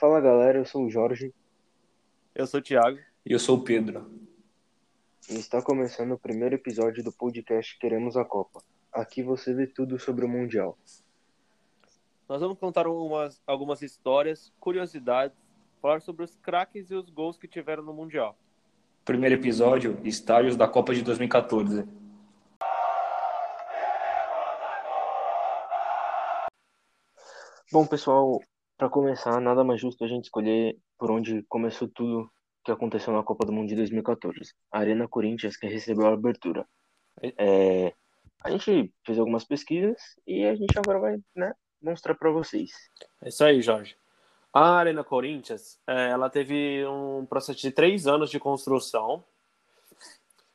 Fala galera, eu sou o Jorge Eu sou o Thiago. E eu sou o Pedro. e está começando o primeiro episódio do podcast Queremos a Copa. Aqui você vê tudo sobre o Mundial. Nós vamos contar umas, algumas histórias, curiosidades, falar sobre os craques e os gols que tiveram no Mundial. Primeiro episódio, estádios da Copa de 2014. Bom, pessoal, para começar, nada mais justo a gente escolher por onde começou tudo que aconteceu na Copa do Mundo de 2014. A Arena Corinthians que recebeu a abertura. É, a gente fez algumas pesquisas e a gente agora vai né, mostrar para vocês. É isso aí, Jorge. A Arena Corinthians, é, ela teve um processo de três anos de construção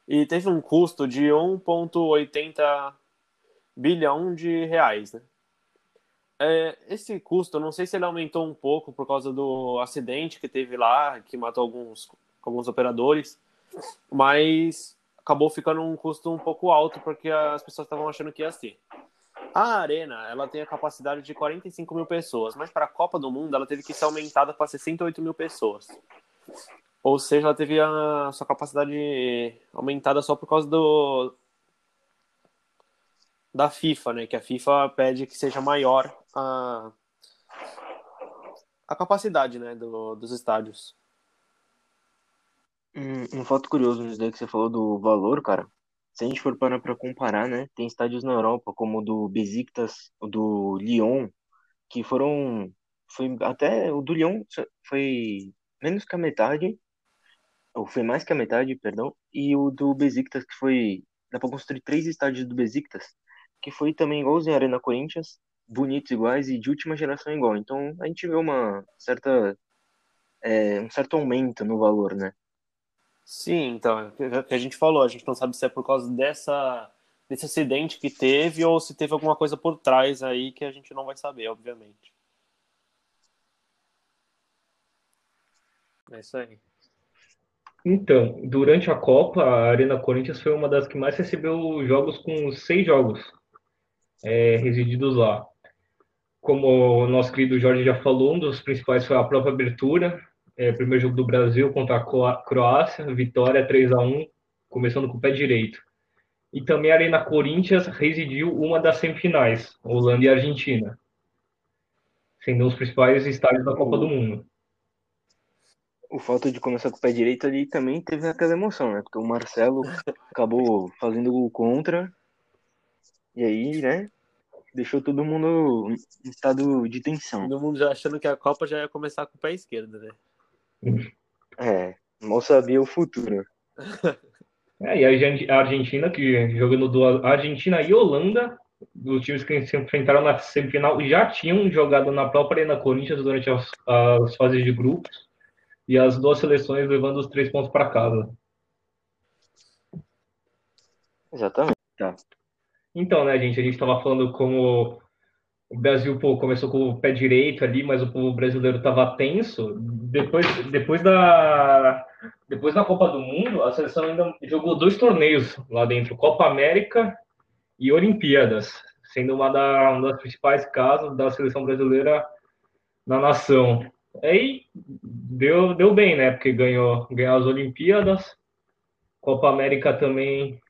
e teve um custo de 1,80 bilhão de reais, né? É, esse custo, eu não sei se ele aumentou um pouco por causa do acidente que teve lá, que matou alguns, alguns operadores, mas acabou ficando um custo um pouco alto porque as pessoas estavam achando que ia ser. A arena, ela tem a capacidade de 45 mil pessoas, mas para a Copa do Mundo ela teve que ser aumentada para 68 mil pessoas. Ou seja, ela teve a sua capacidade aumentada só por causa do da FIFA, né? Que a FIFA pede que seja maior a, a capacidade, né, do, dos estádios. Um, um fato curioso nisso daí que você falou do valor, cara. Se a gente for parar para comparar, né, tem estádios na Europa como o do Besiktas, o do Lyon, que foram foi até o do Lyon foi menos que a metade, ou foi mais que a metade, perdão, e o do Besiktas que foi dá para construir três estádios do Besiktas, que foi também igualzinho a Arena Corinthians, bonitos iguais e de última geração igual. Então a gente vê uma certa é, um certo aumento no valor, né? Sim, então, é o que a gente falou, a gente não sabe se é por causa dessa, desse acidente que teve ou se teve alguma coisa por trás aí que a gente não vai saber, obviamente. É isso aí. Então, durante a Copa, a Arena Corinthians foi uma das que mais recebeu jogos com seis jogos é, resididos lá. Como o nosso querido Jorge já falou, um dos principais foi a própria abertura, é, primeiro jogo do Brasil contra a Croácia, vitória 3 a 1 começando com o pé direito. E também a Arena Corinthians residiu uma das semifinais, Holanda e Argentina, sendo os principais estádios da Copa do Mundo. O fato de começar com o pé direito ali também teve aquela emoção, né? Porque o Marcelo acabou fazendo gol contra, e aí, né, deixou todo mundo em estado de tensão. Todo mundo já achando que a Copa já ia começar com o pé esquerdo, né? É, mal sabia o futuro. É, e a Argentina, que jogando do Argentina e Holanda, os times que se enfrentaram na semifinal, já tinham jogado na própria Arena Corinthians durante as, as fases de grupos, e as duas seleções levando os três pontos para casa. Exatamente. Tá. Então, né, gente, a gente estava falando como o Brasil pô, começou com o pé direito ali, mas o povo brasileiro estava tenso. Depois, depois, da, depois da Copa do Mundo, a seleção ainda jogou dois torneios lá dentro, Copa América e Olimpíadas, sendo uma, da, uma das principais casas da seleção brasileira na nação. Aí deu, deu bem, né? Porque ganhou, ganhou as Olimpíadas, Copa América também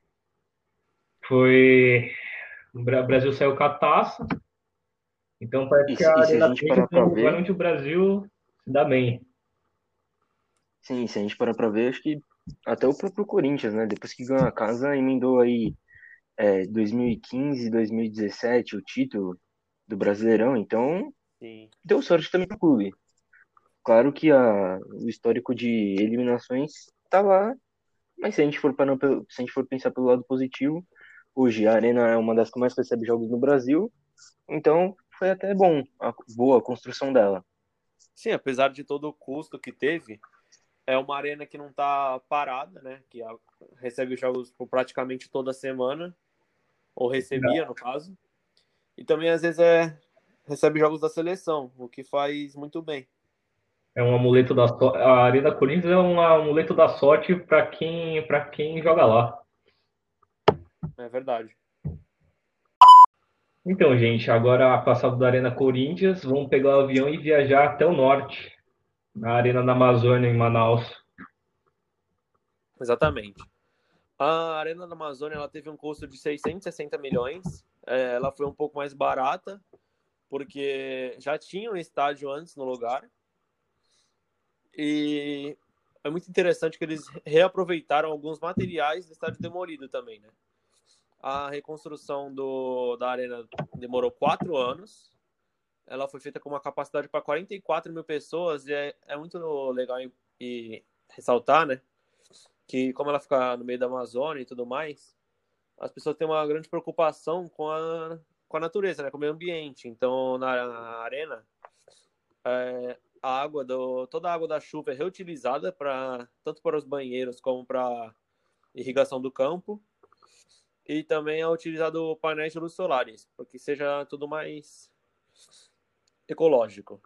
foi. O Brasil saiu com a taça. Então parece E que a Arena garante o Brasil se dá bem. Sim, se a gente parar pra ver, acho que até o próprio Corinthians, né? Depois que ganhou a casa, emendou aí é, 2015, 2017 o título do Brasileirão, então Sim. deu sorte também pro clube. Claro que a, o histórico de eliminações tá lá, mas se a gente for pelo- se a gente for pensar pelo lado positivo, hoje a Arena é uma das que mais recebe jogos no Brasil, então foi até bom, a, boa a construção dela. Sim, apesar de todo o custo que teve, é uma arena que não tá parada, né? Que recebe jogos por praticamente toda semana, ou recebia, no caso. E também, às vezes, é, recebe jogos da seleção, o que faz muito bem. É um amuleto da sorte. A Arena Corinthians é um amuleto da sorte para quem, para quem joga lá. É verdade. Então, gente, agora passado da Arena Corinthians, vamos pegar o avião e viajar até o norte, na Arena da Amazônia, em Manaus. Exatamente. A Arena da Amazônia ela teve um custo de 660 milhões. É, ela foi um pouco mais barata, porque já tinha um estádio antes no lugar. E é muito interessante que eles reaproveitaram alguns materiais do estádio demolido também, né? A reconstrução do, da arena demorou quatro anos. Ela foi feita com uma capacidade para 44 mil pessoas e é, é muito legal e, ressaltar, né? Que como ela fica no meio da Amazônia e tudo mais, as pessoas têm uma grande preocupação com a, com a natureza, né? Com o meio ambiente. Então, na, na arena, é, a água do toda a água da chuva é reutilizada para tanto para os banheiros como para irrigação do campo e também é utilizado painéis de luz solares para que seja tudo mais ecológico.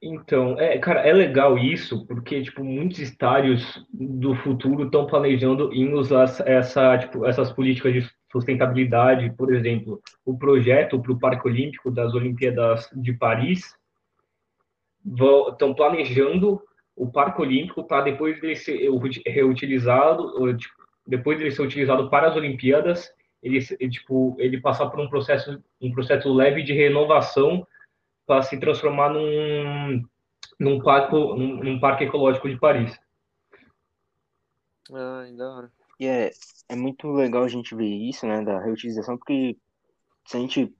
Então, é, cara, é legal isso, porque, tipo, muitos estádios do futuro estão planejando em usar essa, tipo, essas políticas de sustentabilidade, por exemplo, o projeto para o Parque Olímpico das Olimpíadas de Paris, estão planejando o Parque Olímpico para depois dele ser reutilizado, tipo, depois dele ser utilizado para as Olimpíadas, ele, tipo, ele passar por um processo, um processo leve de renovação para se transformar num, num, parque, num, num parque ecológico de Paris. Ah, da hora. E é, é muito legal a gente ver isso, né, da reutilização, porque se a gente.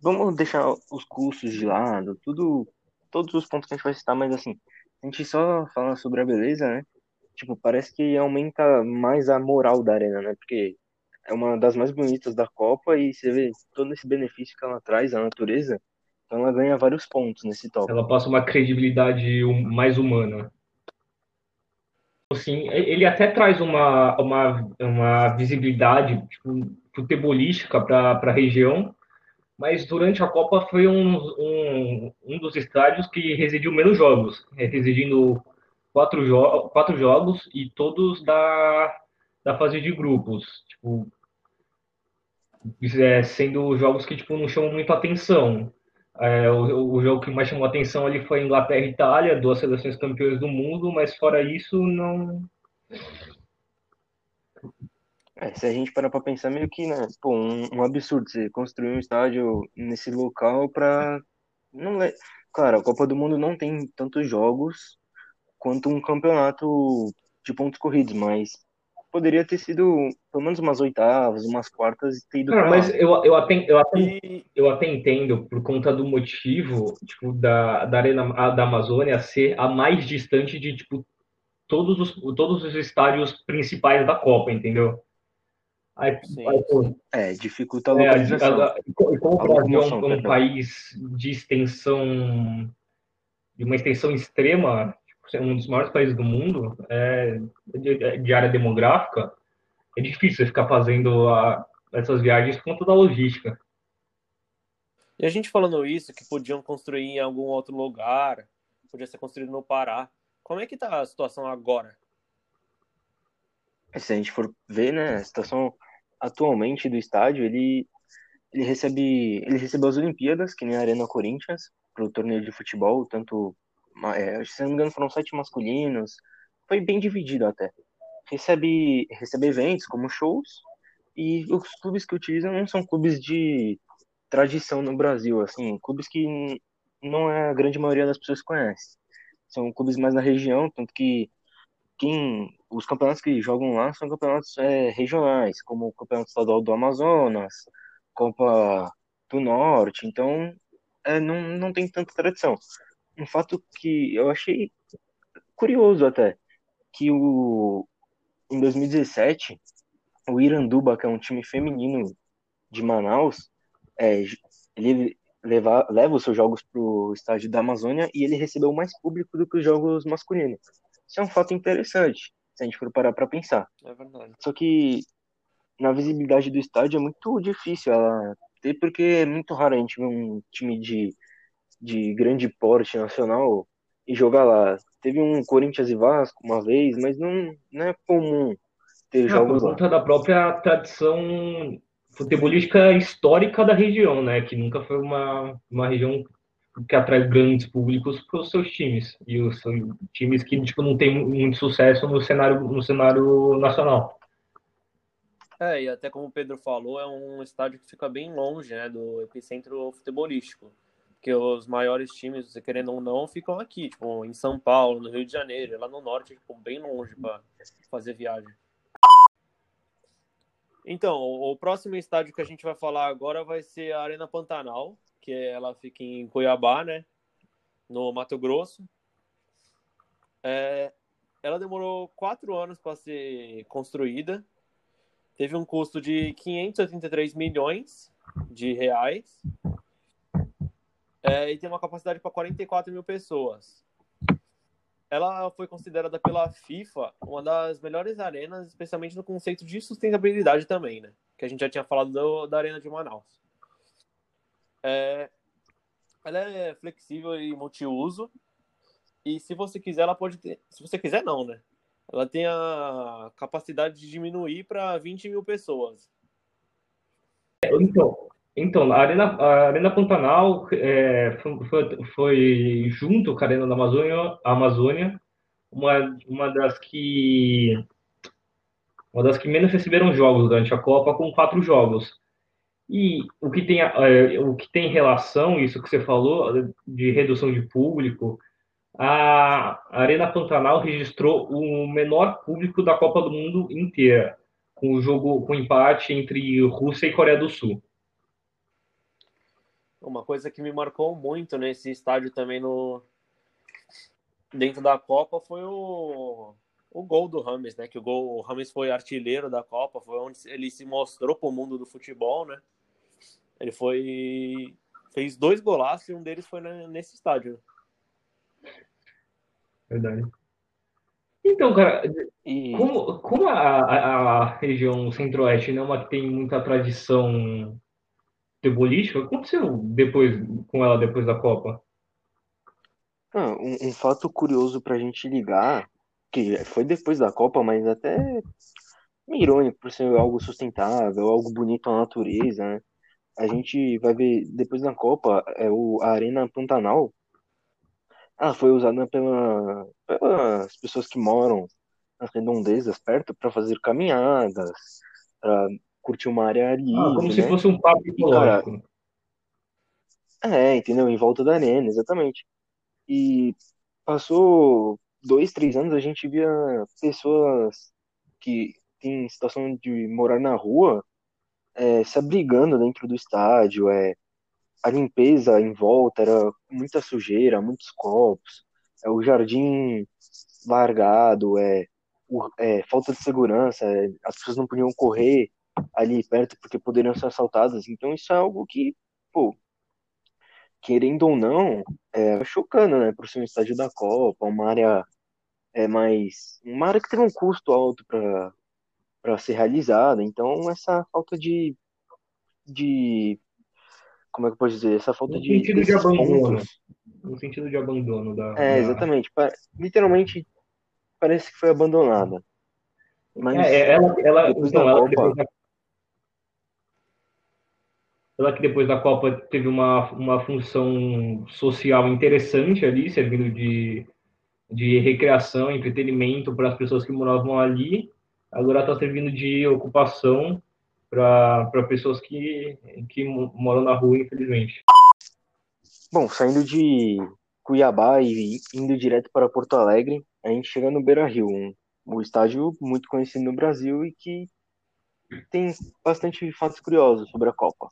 Vamos deixar os custos de lado, tudo todos os pontos que a gente vai citar, mas assim, a gente só fala sobre a beleza, né? Tipo, parece que aumenta mais a moral da arena, né? Porque é uma das mais bonitas da Copa e você vê todo esse benefício que ela traz à natureza, então ela ganha vários pontos nesse top. Ela passa uma credibilidade mais humana. Assim, ele até traz uma, uma, uma visibilidade tipo, futebolística para a região, mas durante a Copa foi um, um, um dos estádios que residiu menos jogos, é, residindo quatro, jo quatro jogos e todos da, da fase de grupos, tipo, é, sendo jogos que tipo, não chamam muito atenção. É, o, o, jogo que mais chamou atenção ali foi Inglaterra e Itália, duas seleções campeões do mundo, mas fora isso, não. É, se a gente parar pra pensar, meio que, né, pô, um, um absurdo você construir um estádio nesse local pra. Não. Claro, a Copa do Mundo não tem tantos jogos quanto um campeonato de pontos corridos, mas poderia ter sido pelo menos umas oitavas, umas quartas e ter ido Cara, mas eu, eu, até, eu, até, eu até entendo por conta do motivo tipo, da, da Arena da Amazônia ser a mais distante de tipo, todos, os, todos os estádios principais da Copa, entendeu? Aí, aí, é, dificulta a localização. É, a, a, como o Brasil é um, um país de extensão, de uma extensão extrema, tipo, um dos maiores países do mundo, é, de, de, área demográfica, é difícil ficar fazendo a, essas viagens por conta da logística. E a gente falando isso, que podiam construir em algum outro lugar, podia ser construído no Pará. Como é que tá a situação agora? se a gente for ver, né, a situação atualmente do estádio, ele ele recebe ele recebeu as Olimpíadas, que nem a Arena Corinthians, para o torneio de futebol, tanto é, se não me engano foram sete masculinos, foi bem dividido até. Recebe recebe eventos como shows e os clubes que utilizam não são clubes de tradição no Brasil, assim, clubes que não é a grande maioria das pessoas conhece. São clubes mais na região, tanto que quem os campeonatos que jogam lá são campeonatos é, regionais, como o Campeonato Estadual do Amazonas, Copa do Norte, então é, não, não tem tanta tradição. Um fato que eu achei curioso até, que o, em 2017, o Iranduba, que é um time feminino de Manaus, é, ele leva, leva os seus jogos para o estádio da Amazônia e ele recebeu mais público do que os jogos masculinos. Isso é um fato interessante se a gente for parar para pensar. É verdade. Só que na visibilidade do estádio é muito difícil ela ter, porque é muito raro a gente ver um time de, de grande porte nacional e jogar lá. Teve um Corinthians e Vasco uma vez, mas não, não é comum ter jogos por conta lá. da própria tradição futebolística histórica da região, né? Que nunca foi uma, uma região que atrai grandes públicos para os seus times e os times que tipo não tem muito sucesso no cenário no cenário nacional. É, e até como o Pedro falou, é um estádio que fica bem longe, né, do epicentro futebolístico. Porque os maiores times, você querendo ou não, ficam aqui, tipo, em São Paulo, no Rio de Janeiro, lá no norte, tipo, bem longe para fazer viagem. Então, o próximo estádio que a gente vai falar agora vai ser a Arena Pantanal, que ela fica em Cuiabá, né? No Mato Grosso. É, ela demorou quatro anos para ser construída. Teve um custo de 583 milhões de reais. É, e tem uma capacidade para 44 mil pessoas. Ela foi considerada pela FIFA uma das melhores arenas, especialmente no conceito de sustentabilidade também, né? Que a gente já tinha falado do, da Arena de Manaus. É, ela é flexível e multiuso. E se você quiser, ela pode ter. Se você quiser, não, né? Ela tem a capacidade de diminuir para 20 mil pessoas. Então, então a Arena, a Arena Pantanal é, foi, foi, junto com a Arena da Amazônia, Amazônia uma, uma das que uma das que menos receberam jogos durante a Copa, com quatro jogos. E o que tem, é, o que tem relação, isso que você falou, de redução de público, a Arena Pantanal registrou o menor público da Copa do Mundo inteira, com o jogo com empate entre Rússia e Coreia do Sul. Uma coisa que me marcou muito nesse estádio também no dentro da Copa foi o, o gol do Rames, né? Que o gol, o Rames foi artilheiro da Copa, foi onde ele se mostrou para o mundo do futebol, né? Ele foi. fez dois golaços e um deles foi nesse estádio. Verdade. Então, cara, e... como, como a, a, a região centro-oeste não é uma que tem muita tradição futebolística, o que aconteceu depois, com ela depois da Copa? Ah, um, um fato curioso pra gente ligar, que foi depois da Copa, mas até irônico por ser algo sustentável, algo bonito à natureza, né? a gente vai ver depois da Copa, é o a Arena Pantanal. Ah, foi usada pela, pelas pessoas que moram nas redondezas perto para fazer caminhadas, para curtir uma área livre. Ah, como né? se fosse um parque ecológico. É, entendeu? Em volta da arena, exatamente. E passou dois, três anos, a gente via pessoas que têm situação de morar na rua é, se abrigando dentro do estádio, é, a limpeza em volta era muita sujeira, muitos copos, é, o jardim largado, é, o, é falta de segurança, é, as pessoas não podiam correr ali perto porque poderiam ser assaltadas. Então isso é algo que, pô, querendo ou não, é chocando, né, por ser um estádio da Copa, uma área é mais uma área que tem um custo alto para ser realizada. Então, essa falta de. de como é que eu posso dizer? Essa falta no de. sentido de abandono. Pontos. No sentido de abandono da. É, exatamente. Da... Literalmente, parece que foi abandonada. Mas é, é ela, ela, então, ela, Copa... da... ela que depois da Copa teve uma, uma função social interessante ali, servindo de, de recreação, entretenimento para as pessoas que moravam ali agora está servindo de ocupação para pessoas que, que moram na rua, infelizmente. Bom, saindo de Cuiabá e indo direto para Porto Alegre, a gente chega no Beira Rio, um, um estádio muito conhecido no Brasil e que tem bastante fatos curiosos sobre a Copa.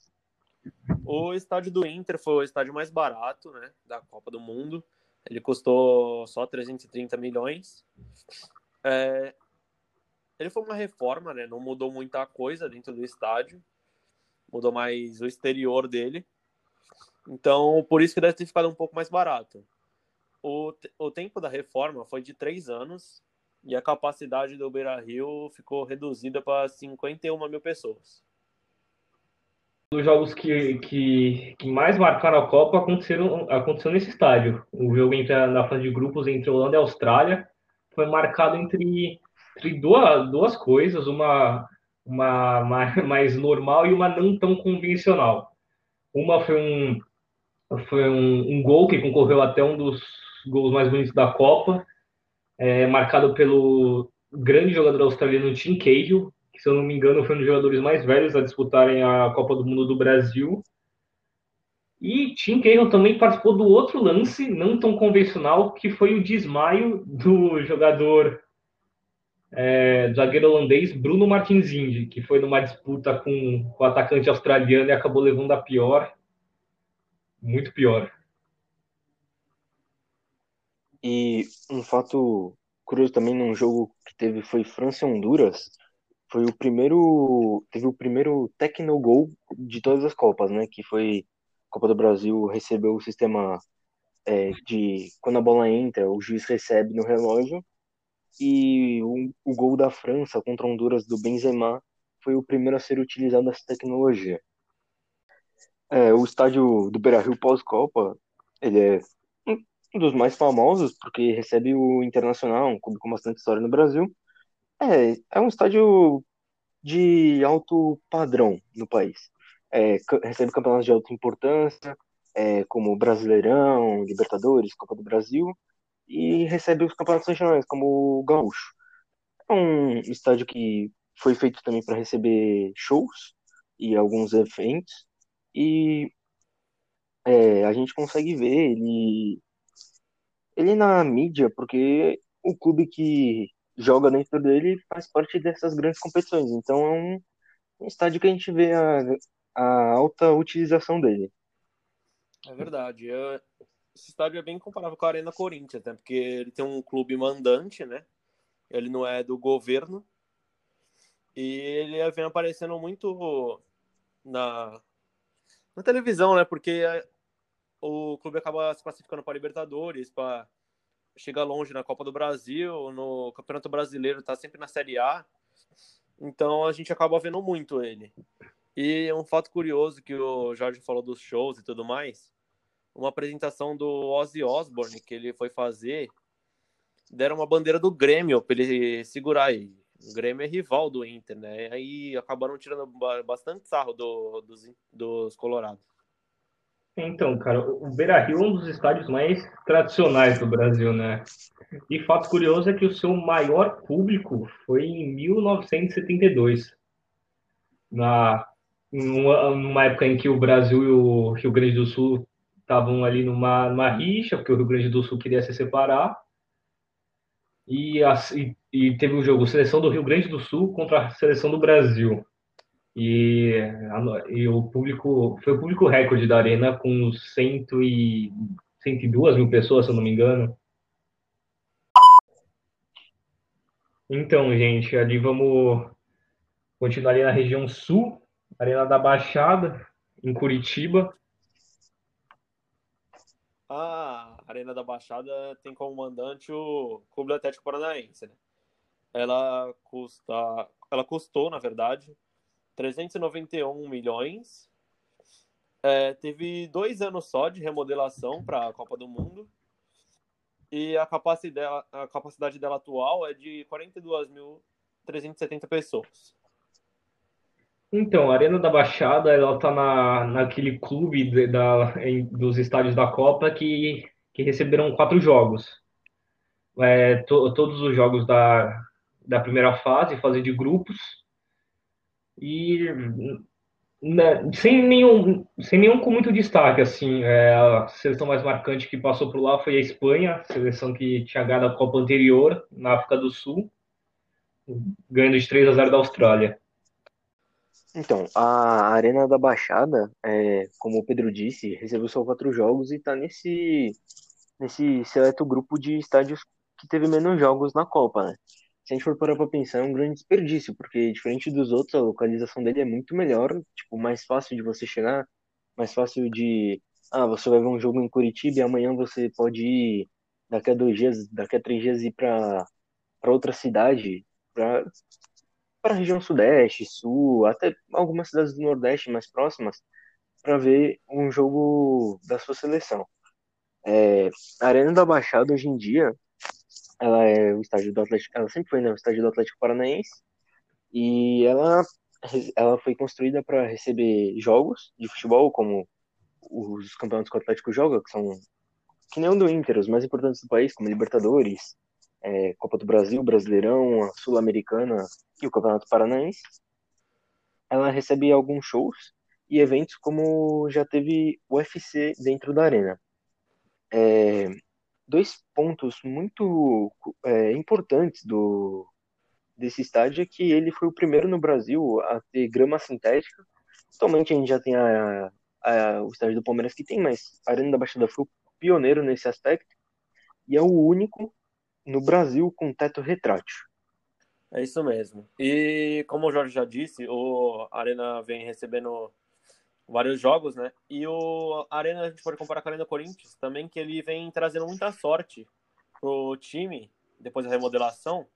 O estádio do Inter foi o estádio mais barato né, da Copa do Mundo. Ele custou só 330 milhões. É, ele foi uma reforma, né? Não mudou muita coisa dentro do estádio. Mudou mais o exterior dele. Então, por isso que deve ter ficado um pouco mais barato. O, o tempo da reforma foi de três anos e a capacidade do Beira Rio ficou reduzida para 51 mil pessoas. Os jogos que, que, que mais marcaram a Copa aconteceram, aconteceu nesse estádio. O jogo entre, na fase de grupos entre Holanda e Austrália foi marcado entre entre duas, duas coisas, uma, uma, uma mais normal e uma não tão convencional. Uma foi um, Foi um, um gol que concorreu até um dos gols mais bonitos da Copa, é, marcado pelo grande jogador australiano Tim Cahill, se eu não me engano foi um dos jogadores mais velhos a disputarem a Copa do Mundo do Brasil. E Tim Cahill também participou do outro lance, não tão convencional, que foi o desmaio do jogador é, zagueiro holandês Bruno Martins Indy, que foi numa disputa com, com o atacante australiano e acabou levando a pior. Muito pior. E um fato curioso também num jogo que teve foi França e Honduras, foi o primeiro, teve o primeiro Tecnogol de todas as Copas, né? Que foi Copa do Brasil recebeu o sistema é, de quando a bola entra, o juiz recebe no relógio e o, o gol da França contra Honduras do Benzema foi o primeiro a ser utilizado essa tecnologia. É, o estádio do Beira-Rio pós-Copa, ele é um dos mais famosos porque recebe o Internacional, um clube com bastante história no Brasil. É, é um estádio de alto padrão no país. É, recebe campeonatos de alta importância, é, como Brasileirão, Libertadores, Copa do Brasil, e recebe os campeonatos regionais, como o Gaúcho. É um estádio que foi feito também para receber shows e alguns eventos, e é, a gente consegue ver ele, ele na mídia, porque o clube que joga dentro dele faz parte dessas grandes competições. Então é um, um estádio que a gente vê a, a alta utilização dele. É verdade. Eu, esse estádio é bem comparável com a Arena Corinthians, né? Porque ele tem um clube mandante, né? Ele não é do governo. E ele vem aparecendo muito na, na televisão, né? Porque o clube acaba se classificando para Libertadores, para chegar longe na Copa do Brasil, no Campeonato Brasileiro, tá sempre na Série A. Então a gente acaba vendo muito ele. E um fato curioso que o Jorge falou dos shows e tudo mais, uma apresentação do Ozzy Osbourne que ele foi fazer, deram uma bandeira do Grêmio para ele segurar aí. O Grêmio é rival do Inter, né? Aí acabaram tirando bastante sarro do, dos, dos Colorados. Então, cara, o Beira-Rio é um dos estádios mais tradicionais do Brasil, né? E fato curioso é que o seu maior público foi em 1972, na numa época em que o Brasil e o Rio Grande do Sul estavam ali numa, numa rixa, porque o Rio Grande do Sul queria se separar. E, a, e, e teve o um jogo Seleção do Rio Grande do Sul contra a Seleção do Brasil. E, a, e o público foi o público recorde da arena com cento e, 102 mil pessoas, se eu não me engano. Então, gente, ali vamos continuar ali na região sul, Arena da Baixada, em Curitiba. A Arena da Baixada tem como mandante o Clube Atlético Paranaense. Né? Ela custa, ela custou, na verdade, 391 milhões. É, teve dois anos só de remodelação para a Copa do Mundo. E a capacidade, dela, a capacidade dela atual é de 42.370 pessoas. Então, a Arena da Baixada, ela tá na, naquele clube de, da, em, dos estádios da Copa que, que receberam quatro jogos. É, to, todos os jogos da, da primeira fase, fase de grupos, e né, sem nenhum, sem nenhum com muito destaque, assim, é, a seleção mais marcante que passou por lá foi a Espanha, seleção que tinha ganhado a Copa anterior na África do Sul, ganhando de 3 a 0 da Austrália. Então, a Arena da Baixada, é, como o Pedro disse, recebeu só quatro jogos e está nesse, nesse seleto grupo de estádios que teve menos jogos na Copa, né? Se a gente for parar pra pensar, é um grande desperdício, porque diferente dos outros, a localização dele é muito melhor, tipo, mais fácil de você chegar, mais fácil de. Ah, você vai ver um jogo em Curitiba e amanhã você pode ir, daqui a dois dias, daqui a três dias, ir para outra cidade, para para a região sudeste, sul, até algumas cidades do nordeste mais próximas, para ver um jogo da sua seleção. É, a Arena da Baixada hoje em dia, ela é o estádio do Atlético, ela sempre foi né, o estádio do Atlético Paranaense e ela ela foi construída para receber jogos de futebol como os campeonatos que o Atlético joga, que são que nem o do Inter, os mais importantes do país, como Libertadores, é, Copa do Brasil, Brasileirão, a Sul-Americana e o Campeonato Paranaense, ela recebe alguns shows e eventos como já teve o UFC dentro da arena. É, dois pontos muito é, importantes do desse estádio é que ele foi o primeiro no Brasil a ter grama sintética. Atualmente a gente já tem a, a, o estádio do Palmeiras que tem, mas a Arena da Baixada foi o pioneiro nesse aspecto e é o único no Brasil com teto retrátil. É isso mesmo. E como o Jorge já disse, o Arena vem recebendo vários jogos, né? E o Arena a gente pode comparar com a Arena Corinthians também, que ele vem trazendo muita sorte pro time depois da remodelação,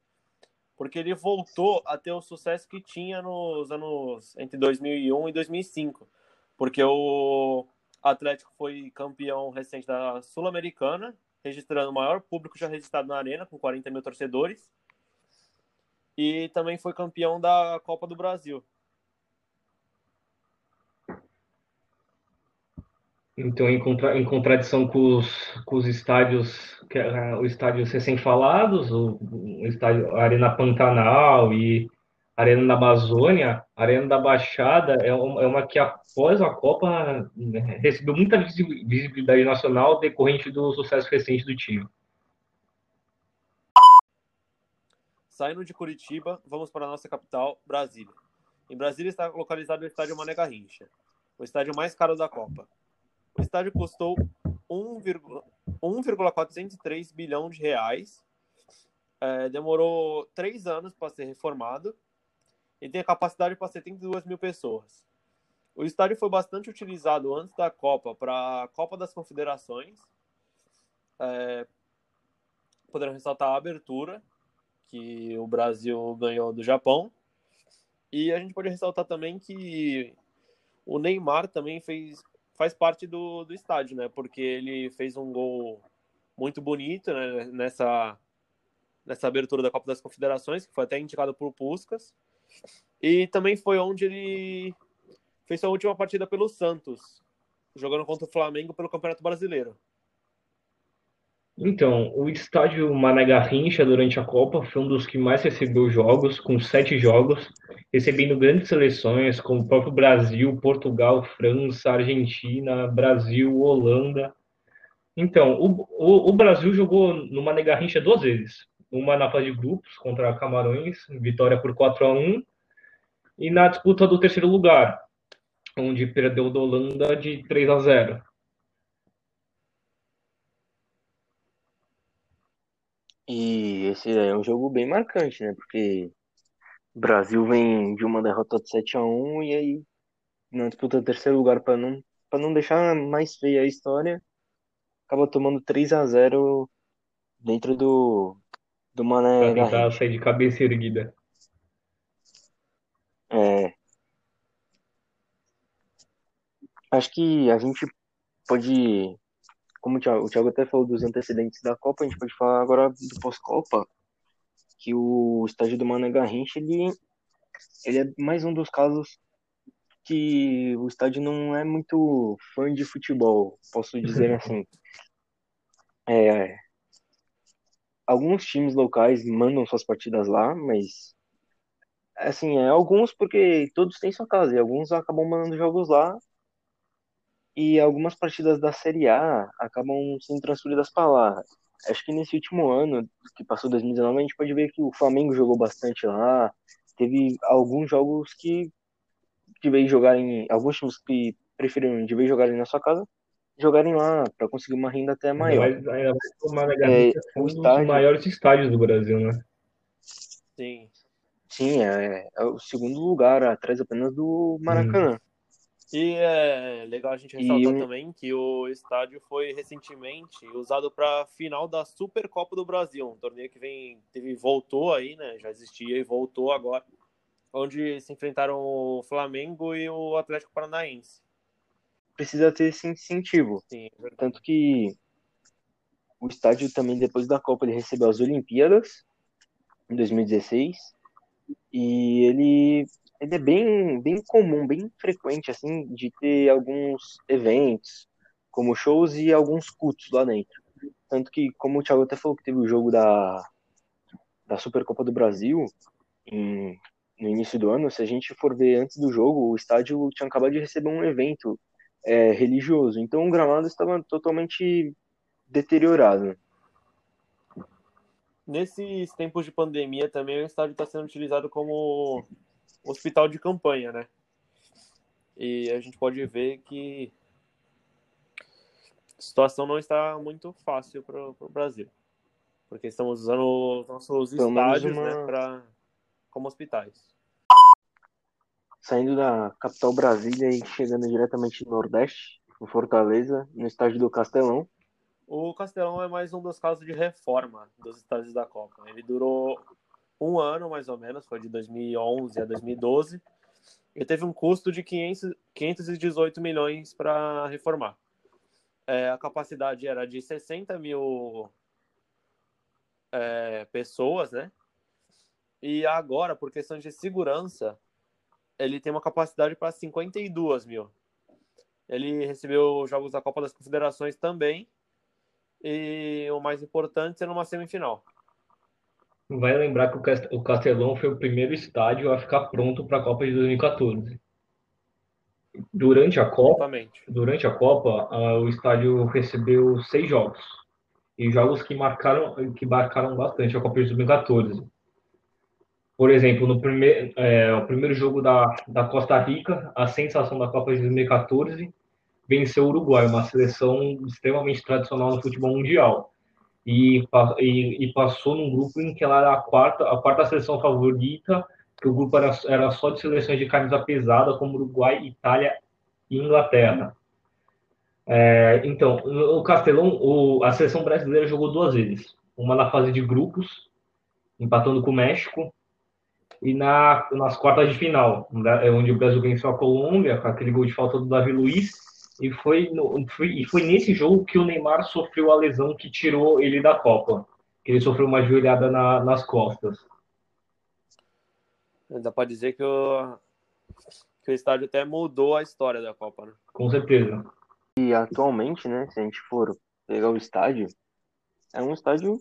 porque ele voltou a ter o sucesso que tinha nos anos entre 2001 e 2005, porque o Atlético foi campeão recente da Sul-Americana, registrando o maior público já registrado na arena, com 40 mil torcedores, e também foi campeão da Copa do Brasil. Então, em, contra, em contradição com os, com os estádios, que, uh, o estádio recém-falados, o, o estádio Arena Pantanal e Arena da Amazônia, a Arena da Baixada é uma, é uma que após a Copa né, recebeu muita visibilidade nacional decorrente do sucesso recente do time. Saindo de Curitiba, vamos para a nossa capital, Brasília. Em Brasília está localizado o estádio Mané Garrincha, o estádio mais caro da Copa. O estádio custou 1,403 bilhão de reais. É, demorou três anos para ser reformado e tem a capacidade para 72 mil pessoas. O estádio foi bastante utilizado antes da Copa para a Copa das Confederações. É, podemos ressaltar a abertura que o Brasil ganhou do Japão. E a gente pode ressaltar também que o Neymar também fez, faz parte do, do estádio, né? Porque ele fez um gol muito bonito né? nessa, nessa abertura da Copa das Confederações, que foi até indicado por Puskas. E também foi onde ele fez sua última partida pelo Santos, jogando contra o Flamengo pelo Campeonato Brasileiro. Então, o estádio Mané Garrincha durante a Copa foi um dos que mais recebeu jogos, com sete jogos, recebendo grandes seleções como o próprio Brasil, Portugal, França, Argentina, Brasil, Holanda. Então, o, o, o Brasil jogou no Mané Garrincha duas vezes uma na fase de grupos contra Camarões, vitória por 4 a 1 e na disputa do terceiro lugar, onde perdeu da Holanda de 3 a 0. E esse é um jogo bem marcante, né? Porque o Brasil vem de uma derrota de 7 a 1 e aí na disputa terceiro lugar para não para não deixar mais feia a história, acaba tomando 3 a 0 dentro do do Mané pra tentar sair de cabeça erguida. É. Acho que a gente pode, como o Thiago, o Thiago até falou dos antecedentes da Copa, a gente pode falar agora do pós-Copa, que o estádio do Mané Garrincha, ele, ele é mais um dos casos que o estádio não é muito fã de futebol, posso dizer assim. É, alguns times locais mandam suas partidas lá, mas assim, é alguns porque todos têm sua casa e alguns acabam mandando jogos lá. E algumas partidas da Série A acabam sendo transferidas para lá. Acho que nesse último ano, que passou 2019, a gente pode ver que o Flamengo jogou bastante lá. Teve alguns jogos que, de vez jogarem, alguns times que preferiram de vez jogarem na sua casa, jogarem lá para conseguir uma renda até maior. Ainda mais, é, é um estádio... dos maiores estádios do Brasil, né? Sim. Sim, é, é, o segundo lugar, atrás apenas do Maracanã. Hum. E é legal a gente ressaltar e... também que o estádio foi recentemente usado para a final da Supercopa do Brasil, um torneio que vem teve voltou aí, né? Já existia e voltou agora, onde se enfrentaram o Flamengo e o Atlético Paranaense precisa ter esse incentivo. Sim, é Tanto que o estádio também, depois da Copa, ele recebeu as Olimpíadas, em 2016, e ele ele é bem, bem comum, bem frequente, assim, de ter alguns eventos, como shows e alguns cultos lá dentro. Tanto que, como o Thiago até falou que teve o jogo da, da Supercopa do Brasil em, no início do ano, se a gente for ver antes do jogo, o estádio tinha acabado de receber um evento é, religioso. Então o gramado estava totalmente deteriorado. Nesses tempos de pandemia também o estádio está sendo utilizado como hospital de campanha, né? E a gente pode ver que a situação não está muito fácil para o Brasil. Porque estamos usando os nossos Pelo estádios né, uma- pra, como hospitais. Saindo da capital Brasília e chegando diretamente no Nordeste, em Fortaleza, no estádio do Castelão. O Castelão é mais um dos casos de reforma dos estádios da Copa. Ele durou um ano, mais ou menos, foi de 2011 a 2012, e teve um custo de 500, 518 milhões para reformar. É, a capacidade era de 60 mil é, pessoas, né? E agora, por questão de segurança, ele tem uma capacidade para 52 mil. Ele recebeu os Jogos da Copa das Confederações também, e o mais importante é numa semifinal. Vai lembrar que o Cast- o Castelão foi o primeiro estádio a ficar pronto para a Copa de 2014. Durante a Copa, Exatamente. durante a Copa, o estádio recebeu seis jogos. E jogos que marcaram, que marcaram bastante a Copa de 2014. Por exemplo, no primeiro, é, o primeiro jogo da, da Costa Rica, a sensação da Copa de 2014, venceu o Uruguai, uma seleção extremamente tradicional no futebol mundial. E, e, e passou num grupo em que ela era a quarta, a quarta seleção favorita, que o grupo era, era só de seleções de camisa pesada, como Uruguai, Itália e Inglaterra. É, então, o Castelão, o, a seleção brasileira jogou duas vezes. Uma na fase de grupos, empatando com o México, e na, nas quartas de final, onde o Brasil venceu a Colômbia, com aquele gol de falta do Davi Luiz, e foi, no, foi, e foi nesse jogo que o Neymar sofreu a lesão que tirou ele da Copa. Que ele sofreu uma joelhada na, nas costas. Dá para dizer que o, que o estádio até mudou a história da Copa, né? Com certeza. E atualmente, né, se a gente for pegar o estádio, é um estádio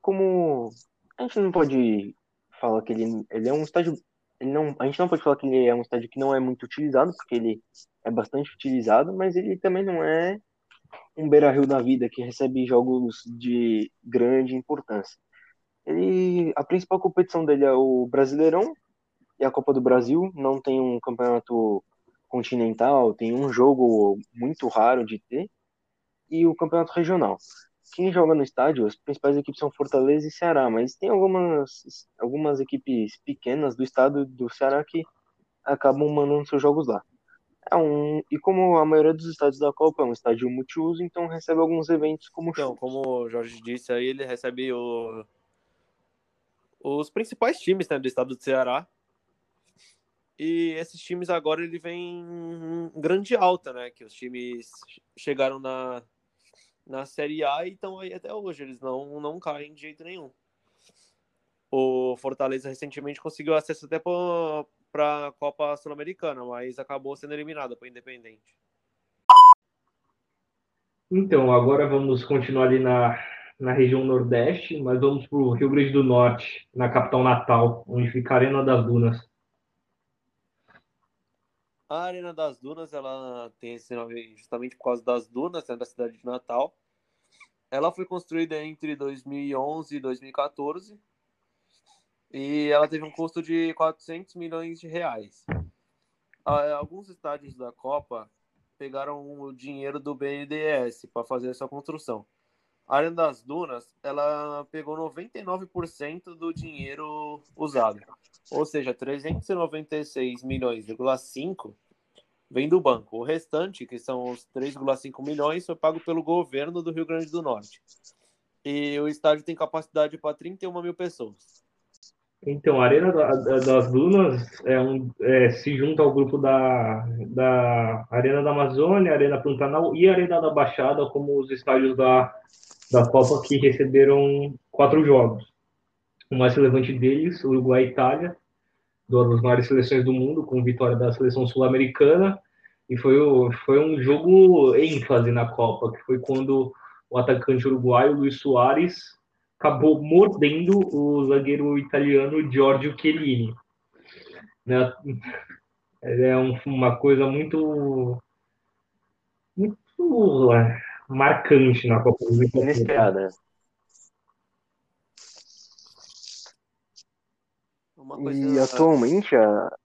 como. A gente não pode falar que ele, ele é um estádio. Ele não, a gente não pode falar que ele é um estádio que não é muito utilizado, porque ele é bastante utilizado, mas ele também não é um Beira-Rio da vida que recebe jogos de grande importância. Ele, a principal competição dele é o Brasileirão e a Copa do Brasil. Não tem um campeonato continental, tem um jogo muito raro de ter e o campeonato regional. Quem joga no estádio, as principais equipes são Fortaleza e Ceará, mas tem algumas, algumas equipes pequenas do estado do Ceará que acabam mandando seus jogos lá. É um, e como a maioria dos estádios da Copa é um estádio multiuso, então recebe alguns eventos como Então, shows. como o Jorge disse aí, ele recebe o- os principais times né, do estado do Ceará. E esses times agora ele vem em grande alta, né? Que os times chegaram na, na Série A e estão aí até hoje. Eles não, não caem de jeito nenhum. O Fortaleza recentemente conseguiu acesso até para a Copa Sul-Americana, mas acabou sendo eliminado para Independente. Então, agora vamos continuar ali na, na região Nordeste, mas vamos para o Rio Grande do Norte, na capital natal, onde fica a Arena das Dunas. A Arena das Dunas, ela tem esse nome justamente por causa das dunas, né, da cidade de Natal. Ela foi construída entre 2011 e 2014 e ela teve um custo de 400 milhões de reais. Alguns estádios da Copa pegaram o dinheiro do BNDES para fazer essa construção. A Arena das Dunas, ela pegou 99% do dinheiro usado. Ou seja, 396 milhões,5 vem do banco. O restante, que são os 3,5 milhões, foi pago pelo governo do Rio Grande do Norte. E o estádio tem capacidade para 31 mil pessoas. Então, a Arena da- da- das Dunas é um, é, se junta ao grupo da, da Arena da Amazônia, Arena Pantanal e Arena da Baixada como os estádios da, da Copa que receberam quatro jogos. O mais relevante deles, Uruguai e Itália, duas das maiores seleções do mundo, com vitória da seleção sul-americana. E foi, o, foi um jogo ênfase na Copa, que foi quando o atacante uruguaio Luiz Soares acabou mordendo o zagueiro italiano Giorgio Chiellini. Né? É uma coisa muito muito é, marcante na Copa do Mundo. Inesperada. Coisa... E atualmente a.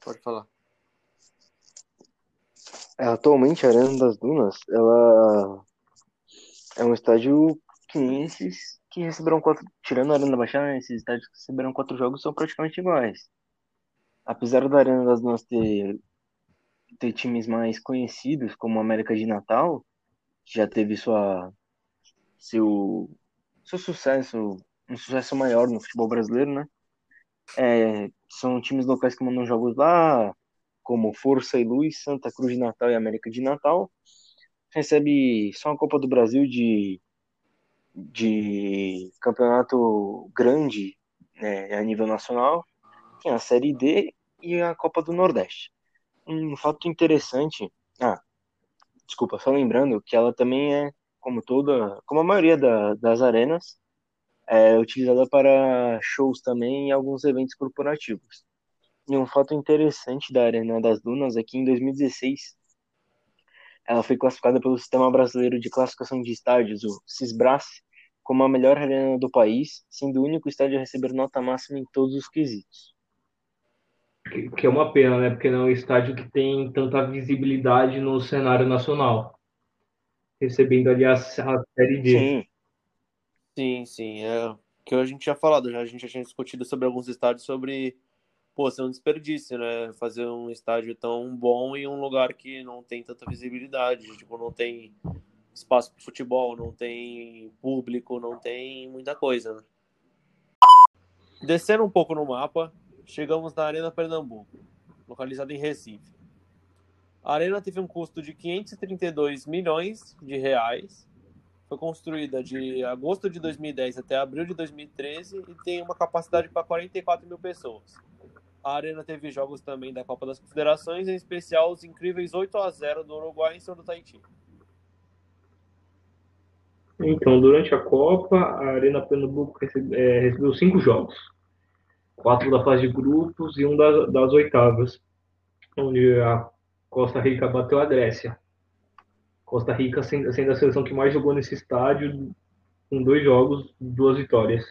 Pode falar. É, atualmente a Arena das Dunas, ela é um estádio que esses que receberam quatro, tirando a Arena da Baixada, esses estádios que receberam quatro jogos são praticamente iguais. Apesar da Arena das Dunas ter, ter times mais conhecidos, como a América de Natal, que já teve sua, seu, seu sucesso, um sucesso maior no futebol brasileiro, né? É, são times locais que mandam jogos lá, como Força e Luz, Santa Cruz de Natal e América de Natal. Recebe só a Copa do Brasil de, de campeonato grande né, a nível nacional, tem a Série D e a Copa do Nordeste. Um fato interessante, ah, desculpa, só lembrando que ela também é, como toda, como a maioria da, das arenas, é utilizada para shows também e alguns eventos corporativos. E um fato interessante da Arena das Dunas é que em 2016 ela foi classificada pelo Sistema Brasileiro de Classificação de Estádios, o CISBRAS, como a melhor arena do país, sendo o único estádio a receber nota máxima em todos os quesitos. Que é uma pena, né? Porque não é um estádio que tem tanta visibilidade no cenário nacional, recebendo ali a, a Série D. Sim, Sim, sim. É que a gente já falado, já, a gente já tinha discutido sobre alguns estádios sobre pô, ser um desperdício, né? Fazer um estádio tão bom em um lugar que não tem tanta visibilidade, tipo, não tem espaço para futebol, não tem público, não tem muita coisa, né? Descendo um pouco no mapa, chegamos na Arena Pernambuco, localizada em Recife. A arena teve um custo de 532 milhões de reais foi construída de agosto de 2010 até abril de 2013 e tem uma capacidade para 44 mil pessoas. A arena teve jogos também da Copa das Confederações, em especial os incríveis 8 a 0 do Uruguai em cima do Tahiti. Então, durante a Copa, a Arena Pernambuco recebe, é, recebeu cinco jogos. Quatro da fase de grupos e um das, das oitavas, onde a Costa Rica bateu a Grécia. Costa Rica sendo, a seleção que mais jogou nesse estádio, com dois jogos, duas vitórias.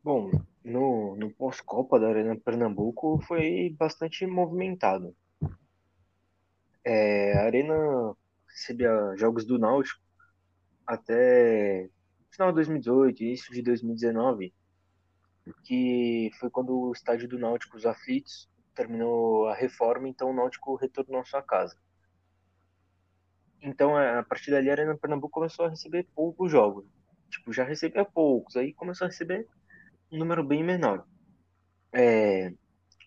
Bom, no, no pós-Copa da Arena Pernambuco foi bastante movimentado. É, a Arena recebia jogos do Náutico até final de 2018, início de 2019, que foi quando o estádio do Náutico, os aflitos, terminou a reforma, então o Náutico retornou à sua casa. Então, a partir dali, a Arena Pernambuco começou a receber poucos jogos. Tipo, já recebia poucos, aí começou a receber um número bem menor. É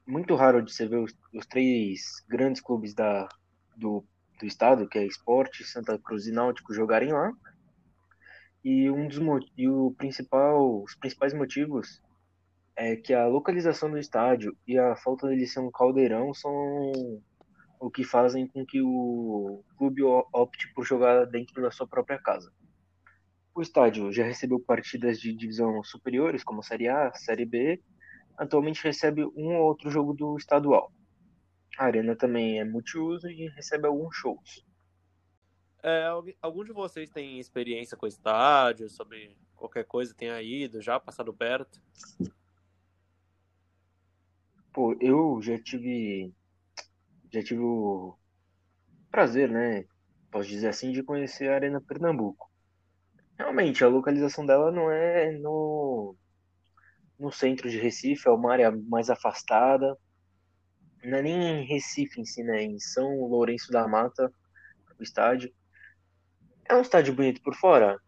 muito raro de você ver os, os três grandes clubes da, do, do estado, que é Esporte, Santa Cruz e Náutico, jogarem lá. E um dos e o principal, os principais motivos é que a localização do estádio e a falta dele ser um caldeirão são o que fazem com que o clube opte por jogar dentro da sua própria casa. O estádio já recebeu partidas de divisão superiores, como Série A, Série B, atualmente recebe um ou outro jogo do estadual. A arena também é multiuso e recebe alguns shows. É, algum de vocês tem experiência com estádio, sobre qualquer coisa, tenha ido, já passado perto? Pô, eu já tive. Já tive o prazer, né? Posso dizer assim, de conhecer a Arena Pernambuco. Realmente, a localização dela não é no, no centro de Recife, é uma área mais afastada. Não é nem em Recife em si, né? Em São Lourenço da Mata, o estádio. É um estádio bonito por fora?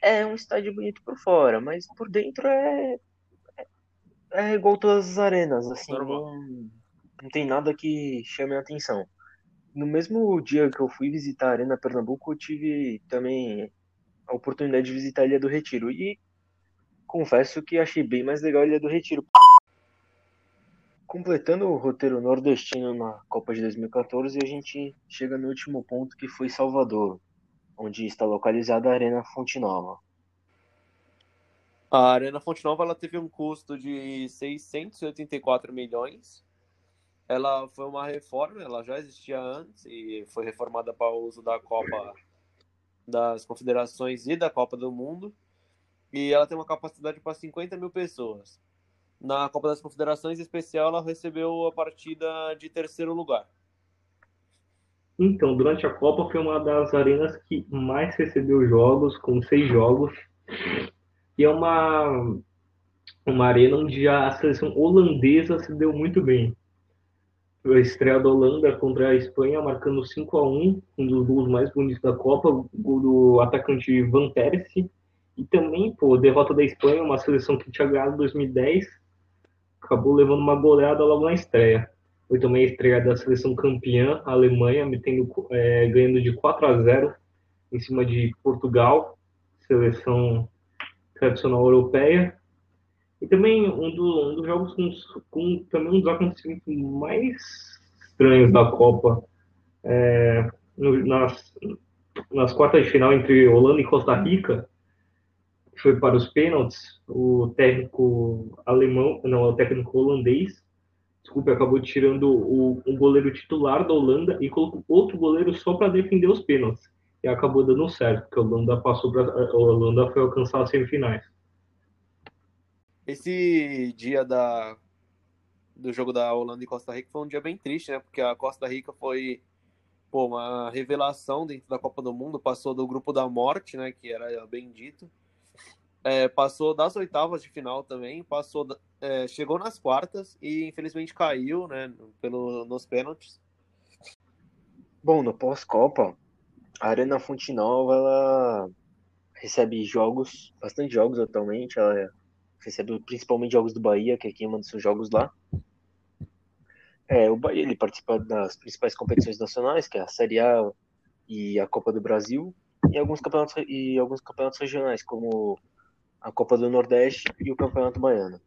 É um estádio bonito por fora, mas por dentro é é igual todas as arenas, assim, não, não tem nada que chame a atenção. No mesmo dia que eu fui visitar a Arena Pernambuco, eu tive também a oportunidade de visitar a Ilha do Retiro. E confesso que achei bem mais legal a Ilha do Retiro. Completando o roteiro nordestino na Copa de 2014, a gente chega no último ponto que foi Salvador, onde está localizada a Arena Fonte Nova. A Arena Fonte Nova ela teve um custo de 684 milhões. Ela foi uma reforma, ela já existia antes e foi reformada para o uso da Copa das Confederações e da Copa do Mundo. E ela tem uma capacidade para 50 mil pessoas. Na Copa das Confederações especial, ela recebeu a partida de terceiro lugar. Então, durante a Copa foi uma das arenas que mais recebeu jogos, com seis jogos e é uma, uma arena onde a seleção holandesa se deu muito bem. A estreia da Holanda contra a Espanha, marcando 5 a 1 um dos gols mais bonitos da Copa, gol do atacante Van Persie. E também, pô, derrota da Espanha, uma seleção que tinha ganhado em 2010, acabou levando uma goleada logo na estreia. Foi também a estreia da seleção campeã, a Alemanha, metendo, é, ganhando de 4 a 0 em cima de Portugal, seleção tradicional europeia. E também um, do, um dos jogos com, com, também um dos acontecimentos mais estranhos da Copa. É, no, nas, nas quartas de final entre Holanda e Costa Rica, foi para os pênaltis, o técnico alemão, não, o técnico holandês, desculpe, acabou tirando o, o goleiro titular da Holanda e colocou outro goleiro só para defender os pênaltis e acabou dando certo, porque a Holanda passou para a Holanda foi alcançar as semifinais. Esse dia da do jogo da Holanda e Costa Rica foi um dia bem triste, né? Porque a Costa Rica foi pô, uma revelação dentro da Copa do Mundo, passou do grupo da morte, né? Que era bem dito. É, passou das oitavas de final também, passou, é, chegou nas quartas e infelizmente caiu, né? Pelo, nos pênaltis. Bom, no pós-Copa, a Arena Fonte Nova, ela recebe jogos, bastante jogos atualmente, ela recebe principalmente jogos do Bahia, que é quem manda seus jogos lá. É, o Bahia ele participa das principais competições nacionais, que é a Série A e a Copa do Brasil, e alguns campeonatos e alguns campeonatos regionais, como a Copa do Nordeste e o Campeonato Baiano.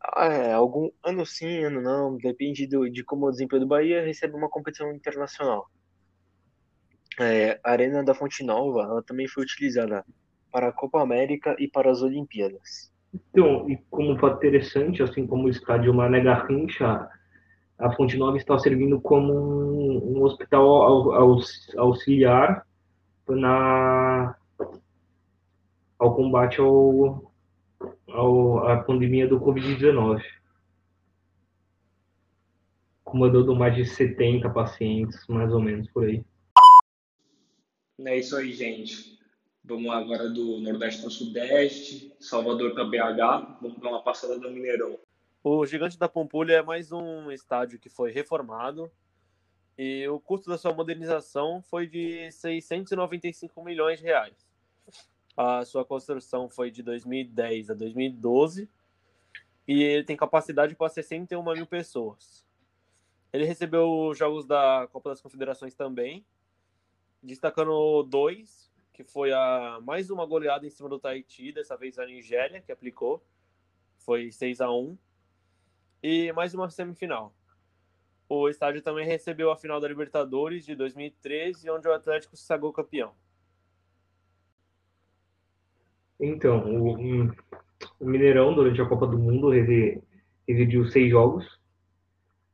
Ah, é, algum ano sim, ano não, depende do, de como o desempenho do Bahia recebe uma competição internacional é, a Arena da Fonte Nova ela também foi utilizada para a Copa América e para as Olimpíadas. Então, e como fato interessante, assim como o estádio Mané Garrincha, a Fonte Nova está servindo como um, um hospital auxiliar na, ao combate ao, ao, à pandemia do Covid-19. Comandando mais de 70 pacientes, mais ou menos, por aí. É isso aí, gente. Vamos agora do Nordeste para o Sudeste, Salvador para BH. Vamos dar uma passada no Mineirão. O Gigante da Pampulha é mais um estádio que foi reformado e o custo da sua modernização foi de 695 milhões de reais. A sua construção foi de 2010 a 2012 e ele tem capacidade para 61 mil pessoas. Ele recebeu os jogos da Copa das Confederações também destacando dois, que foi a mais uma goleada em cima do Tahiti, dessa vez a Nigéria, que aplicou, foi 6 a 1 e mais uma semifinal. O estádio também recebeu a final da Libertadores de 2013, onde o Atlético se sagrou campeão. Então, o, o, Mineirão, durante a Copa do Mundo, residiu seis jogos,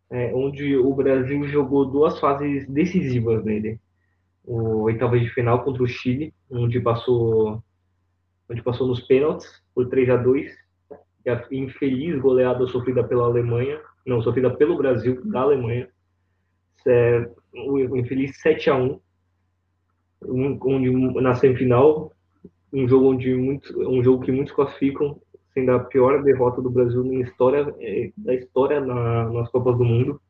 é, onde o Brasil jogou duas fases decisivas nele o oitava de final contra o Chile, onde passou, onde passou nos pênaltis por 3 a 2 e a infeliz goleada sofrida pela Alemanha, não, sofrida pelo Brasil, da Alemanha, é, o infeliz 7 a 1 onde na semifinal, um jogo onde muito, um jogo que muitos classificam sendo a pior derrota do Brasil na história é, da história na, nas Copas do Mundo.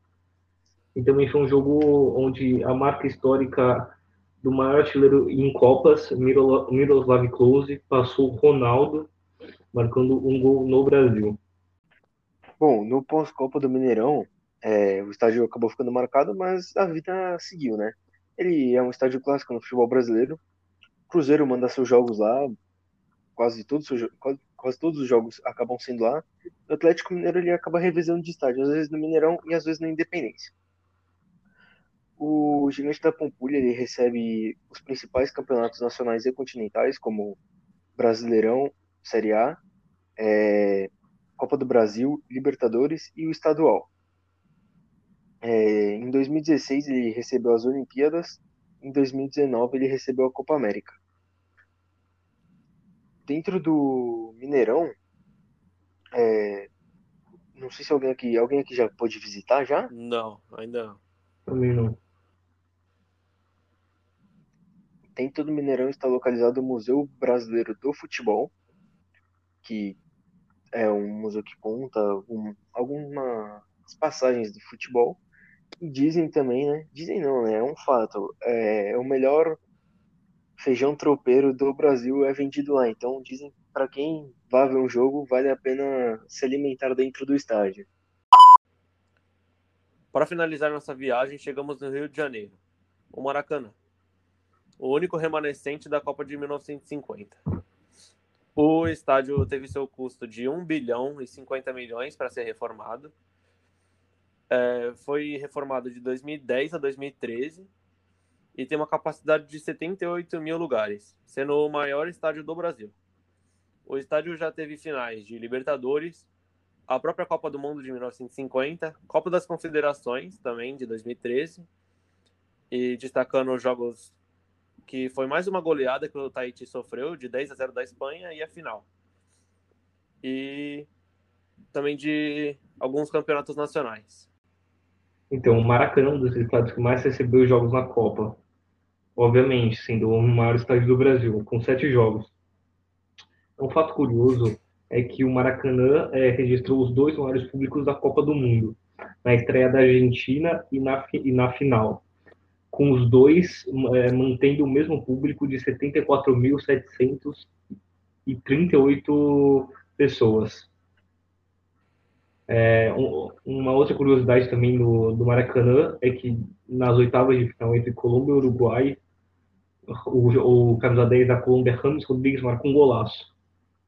E também foi um jogo onde a marca histórica do maior artilheiro em Copas, Miroslav Klose, passou Ronaldo, marcando um gol no Brasil. Bom, no pós-Copa do Mineirão, é, o estádio acabou ficando marcado, mas a vida seguiu, né? Ele é um estádio clássico no futebol brasileiro. Cruzeiro manda seus jogos lá, quase todos, quase, quase todos os jogos acabam sendo lá. O Atlético Mineiro ele acaba revezando de estádio, às vezes no Mineirão e às vezes na Independência. O Gigante da Pampulha ele recebe os principais campeonatos nacionais e continentais, como Brasileirão, Série A, é, Copa do Brasil, Libertadores e o Estadual. É, em 2016 ele recebeu as Olimpíadas, em 2019 ele recebeu a Copa América. Dentro do Mineirão, é, não sei se alguém aqui, alguém aqui já pôde visitar já? Não, ainda não. Também não. Dentro do Mineirão está localizado o Museu Brasileiro do Futebol, que é um museu que conta um, algumas passagens do futebol. E dizem também, né? Dizem não, né? É um fato. É, o melhor feijão tropeiro do Brasil é vendido lá. Então dizem para quem vai ver um jogo, vale a pena se alimentar dentro do estádio. Para finalizar nossa viagem, chegamos no Rio de Janeiro, o Maracanã, o único remanescente da Copa de 1950. O estádio teve seu custo de 1 bilhão e 50 milhões para ser reformado. É, foi reformado de 2010 a 2013 e tem uma capacidade de 78 mil lugares, sendo o maior estádio do Brasil. O estádio já teve finais de Libertadores, a própria Copa do Mundo de 1950, Copa das Confederações também de 2013, e destacando os jogos que foi mais uma goleada que o Tahiti sofreu, de 10 a 0 da Espanha, e a final. E também de alguns campeonatos nacionais. Então, o Maracanã é um dos estados que mais recebeu jogos na Copa. Obviamente, sendo o maior estádio do Brasil, com sete jogos. Um fato curioso é que o Maracanã é, registrou os dois maiores públicos da Copa do Mundo, na estreia da Argentina e na, e na final com os dois é, mantendo o mesmo público de 74.738 pessoas. É, um, uma outra curiosidade também do, do Maracanã é que nas oitavas de final entre Colômbia e Uruguai, o, o camisa 10 da Colômbia, Ramos Rodrigues, marcou um golaço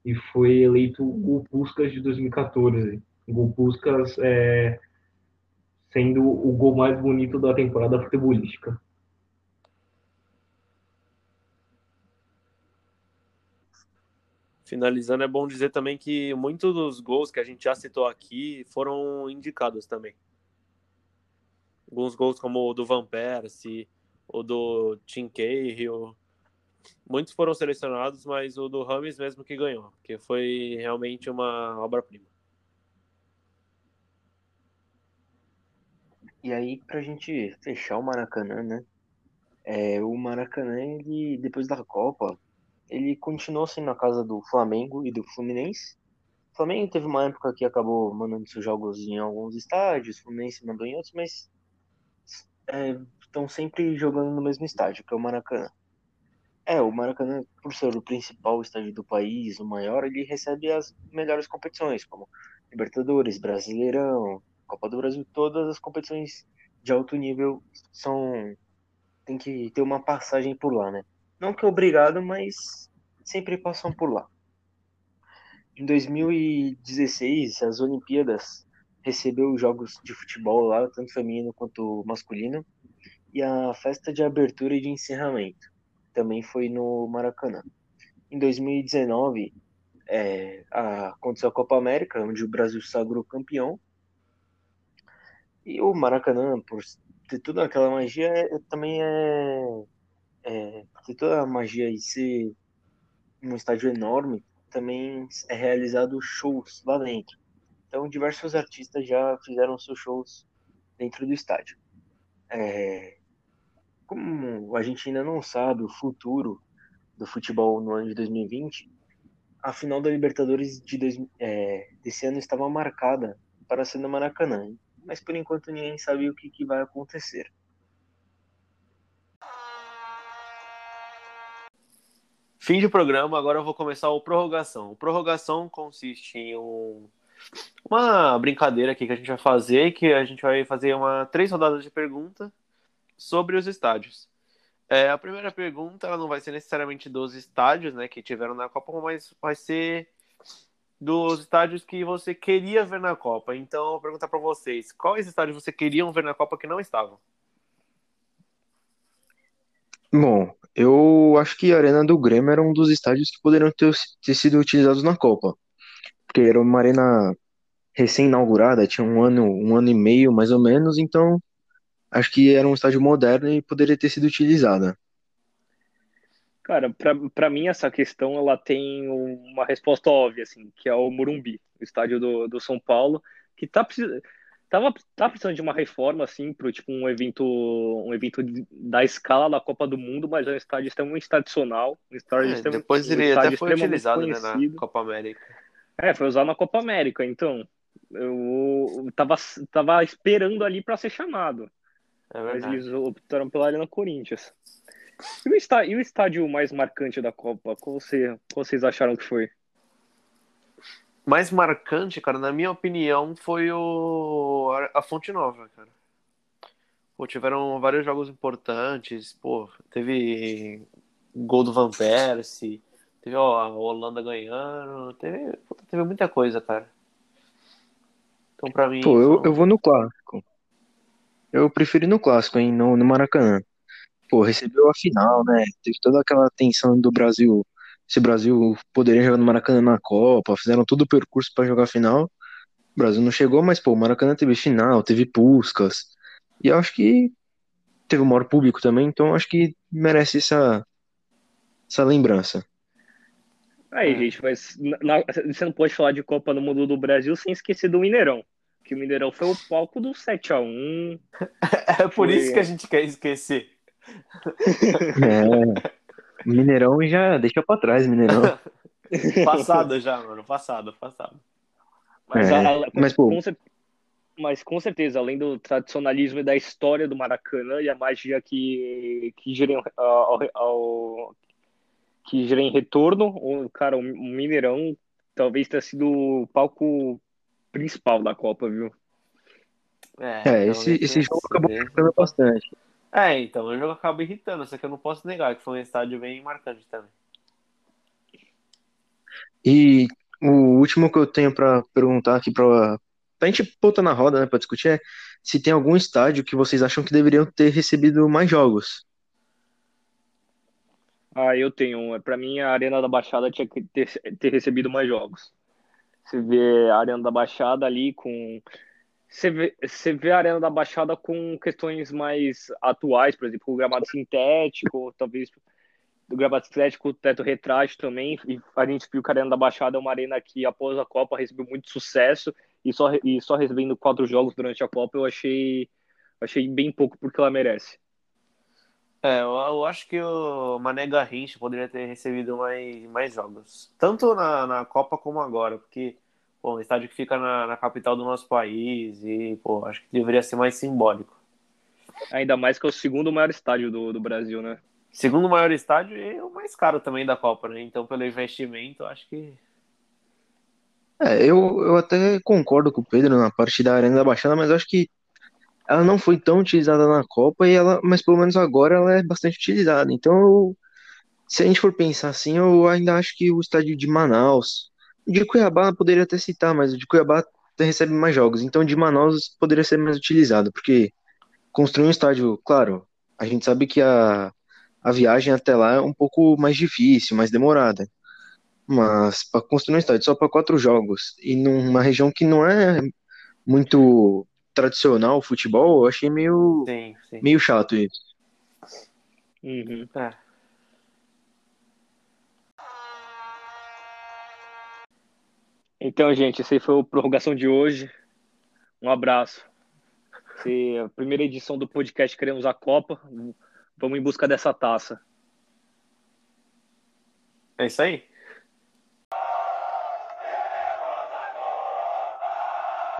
e foi eleito o Puskas de 2014. Gol Puskas é, sendo o gol mais bonito da temporada futebolística. Finalizando, é bom dizer também que muitos dos gols que a gente já citou aqui foram indicados também. Alguns gols como o do Van Persie, o do Tim Cahill, muitos foram selecionados, mas o do Rames mesmo que ganhou, que foi realmente uma obra-prima. E aí, pra gente fechar o Maracanã, né? É, o Maracanã, ele, depois da Copa, ele continuou sendo na casa do Flamengo e do Fluminense. O Flamengo teve uma época que acabou mandando seus jogos em alguns estádios, o Fluminense mandou em outros, mas estão é, sempre jogando no mesmo estádio, que é o Maracanã. É, o Maracanã, por ser o principal estádio do país, o maior, ele recebe as melhores competições, como Libertadores, Brasileirão, Copa do Brasil, todas as competições de alto nível são tem que ter uma passagem por lá, né? Não que obrigado, mas sempre passam por lá. Em 2016, as Olimpíadas recebeu jogos de futebol lá, tanto feminino quanto masculino, e a festa de abertura e de encerramento também foi no Maracanã. Em 2019, é, aconteceu a Copa América, onde o Brasil sagrou campeão, e o Maracanã, por ter toda aquela magia, é, também é, é. Ter toda a magia e ser um estádio enorme, também é realizado shows lá dentro. Então, diversos artistas já fizeram seus shows dentro do estádio. É, como a gente ainda não sabe o futuro do futebol no ano de 2020, a final da Libertadores de dois, é, desse ano estava marcada para ser no Maracanã mas por enquanto ninguém sabe o que, que vai acontecer. Fim de programa, agora eu vou começar o prorrogação. O prorrogação consiste em um, uma brincadeira aqui que a gente vai fazer, que a gente vai fazer uma três rodadas de pergunta sobre os estádios. É, a primeira pergunta ela não vai ser necessariamente dos estádios, né, que tiveram na Copa, mas vai ser dos estádios que você queria ver na Copa. Então, eu vou perguntar para vocês, quais estádios você queriam ver na Copa que não estavam? Bom, eu acho que a Arena do Grêmio era um dos estádios que poderiam ter, ter sido utilizados na Copa. Porque era uma arena recém-inaugurada, tinha um ano, um ano e meio mais ou menos, então acho que era um estádio moderno e poderia ter sido utilizada. Cara, para mim essa questão ela tem uma resposta óbvia, assim, que é o Morumbi, o estádio do, do São Paulo, que tá precisando tava, tava precisando de uma reforma, assim, para tipo, um evento, um evento da escala da Copa do Mundo, mas é um estádio extremamente tradicional. Um estádio É, extremamente, depois um ele estádio até foi utilizado né, na. Copa América. É, foi usado na Copa América, então. Eu tava, tava esperando ali para ser chamado, É mas eles optaram pela Arena Corinthians. E o, está, e o estádio mais marcante da Copa? Qual, você, qual vocês acharam que foi? mais marcante, cara, na minha opinião, foi o a Fonte Nova, cara. Pô, tiveram vários jogos importantes, pô, teve gol do Van Persie, teve ó, a Holanda ganhando, teve, puta, teve muita coisa, cara. Então, pra mim, Pô, eu, foi- eu vou no clássico. Eu prefiro ir no clássico, hein, no, no Maracanã. Pô, recebeu a final, né? Teve toda aquela tensão do Brasil, se o Brasil poderia jogar no Maracanã na Copa, fizeram todo o percurso pra jogar a final. O Brasil não chegou, mas pô, o Maracanã teve final, teve Puskás. E eu acho que teve o maior público também, então eu acho que merece essa essa lembrança. Aí, É. gente, mas na- você não pode falar de Copa do Mundo do Brasil sem esquecer do Mineirão. Que o Mineirão foi o palco do 7x1. é por foi- isso que a gente quer esquecer. É. Mineirão já deixa pra trás, Mineirão. Passado já, mano, passado, passado. Mas, É, a- a- mas, pô- com cer- mas com certeza, além do tradicionalismo e da história do Maracanã e a magia que, que, gira, em, ao, ao- que gira em retorno, o, cara, o Mineirão talvez tenha sido o palco principal da Copa, viu? É, É, então esse, esse jogo acabou bastante. É, então, o jogo acaba irritando, só que eu não posso negar que foi um estádio bem marcante também. E o último que eu tenho pra perguntar aqui pra, pra gente botar na roda, né, pra discutir é se tem algum estádio que vocês acham que deveriam ter recebido mais jogos. Ah, eu tenho. um. Para mim, a Arena da Baixada tinha que ter, ter recebido mais jogos. Você vê a Arena da Baixada ali com. Você vê, vê a Arena da Baixada com questões mais atuais, por exemplo, o gramado sintético, talvez do gramado sintético, o teto retrátil também. E a gente viu que a Arena da Baixada é uma arena que, após a Copa, recebeu muito sucesso. E só, e só recebendo quatro jogos durante a Copa, eu achei, achei bem pouco porque ela merece. É, eu, eu acho que o Mané Garrincha poderia ter recebido mais, mais jogos. Tanto na, na Copa como agora, porque, pô, um estádio que fica na, na capital do nosso país e, pô, acho que deveria ser mais simbólico. Ainda mais que é o segundo maior estádio do, do Brasil, né? Segundo maior estádio e o mais caro também da Copa, né? Então, pelo investimento, acho que. É, eu, eu até concordo com o Pedro na parte da Arena da Baixada, mas eu acho que ela não foi tão utilizada na Copa, e ela, mas pelo menos agora ela é bastante utilizada. Então, eu- se a gente for pensar assim, eu ainda acho que o estádio de Manaus, de Cuiabá poderia até citar, mas o de Cuiabá recebe mais jogos, então de Manaus poderia ser mais utilizado, porque construir um estádio, claro, a gente sabe que a, a viagem até lá é um pouco mais difícil, mais demorada. Mas para construir um estádio só para quatro jogos e numa região que não é muito tradicional o futebol, eu achei meio, Sim, sim. meio chato isso. Uhum. É. Então, gente, esse foi o prorrogação de hoje. Um abraço. Esse é a primeira edição do podcast Queremos a Copa. Vamos em busca dessa taça. É isso aí?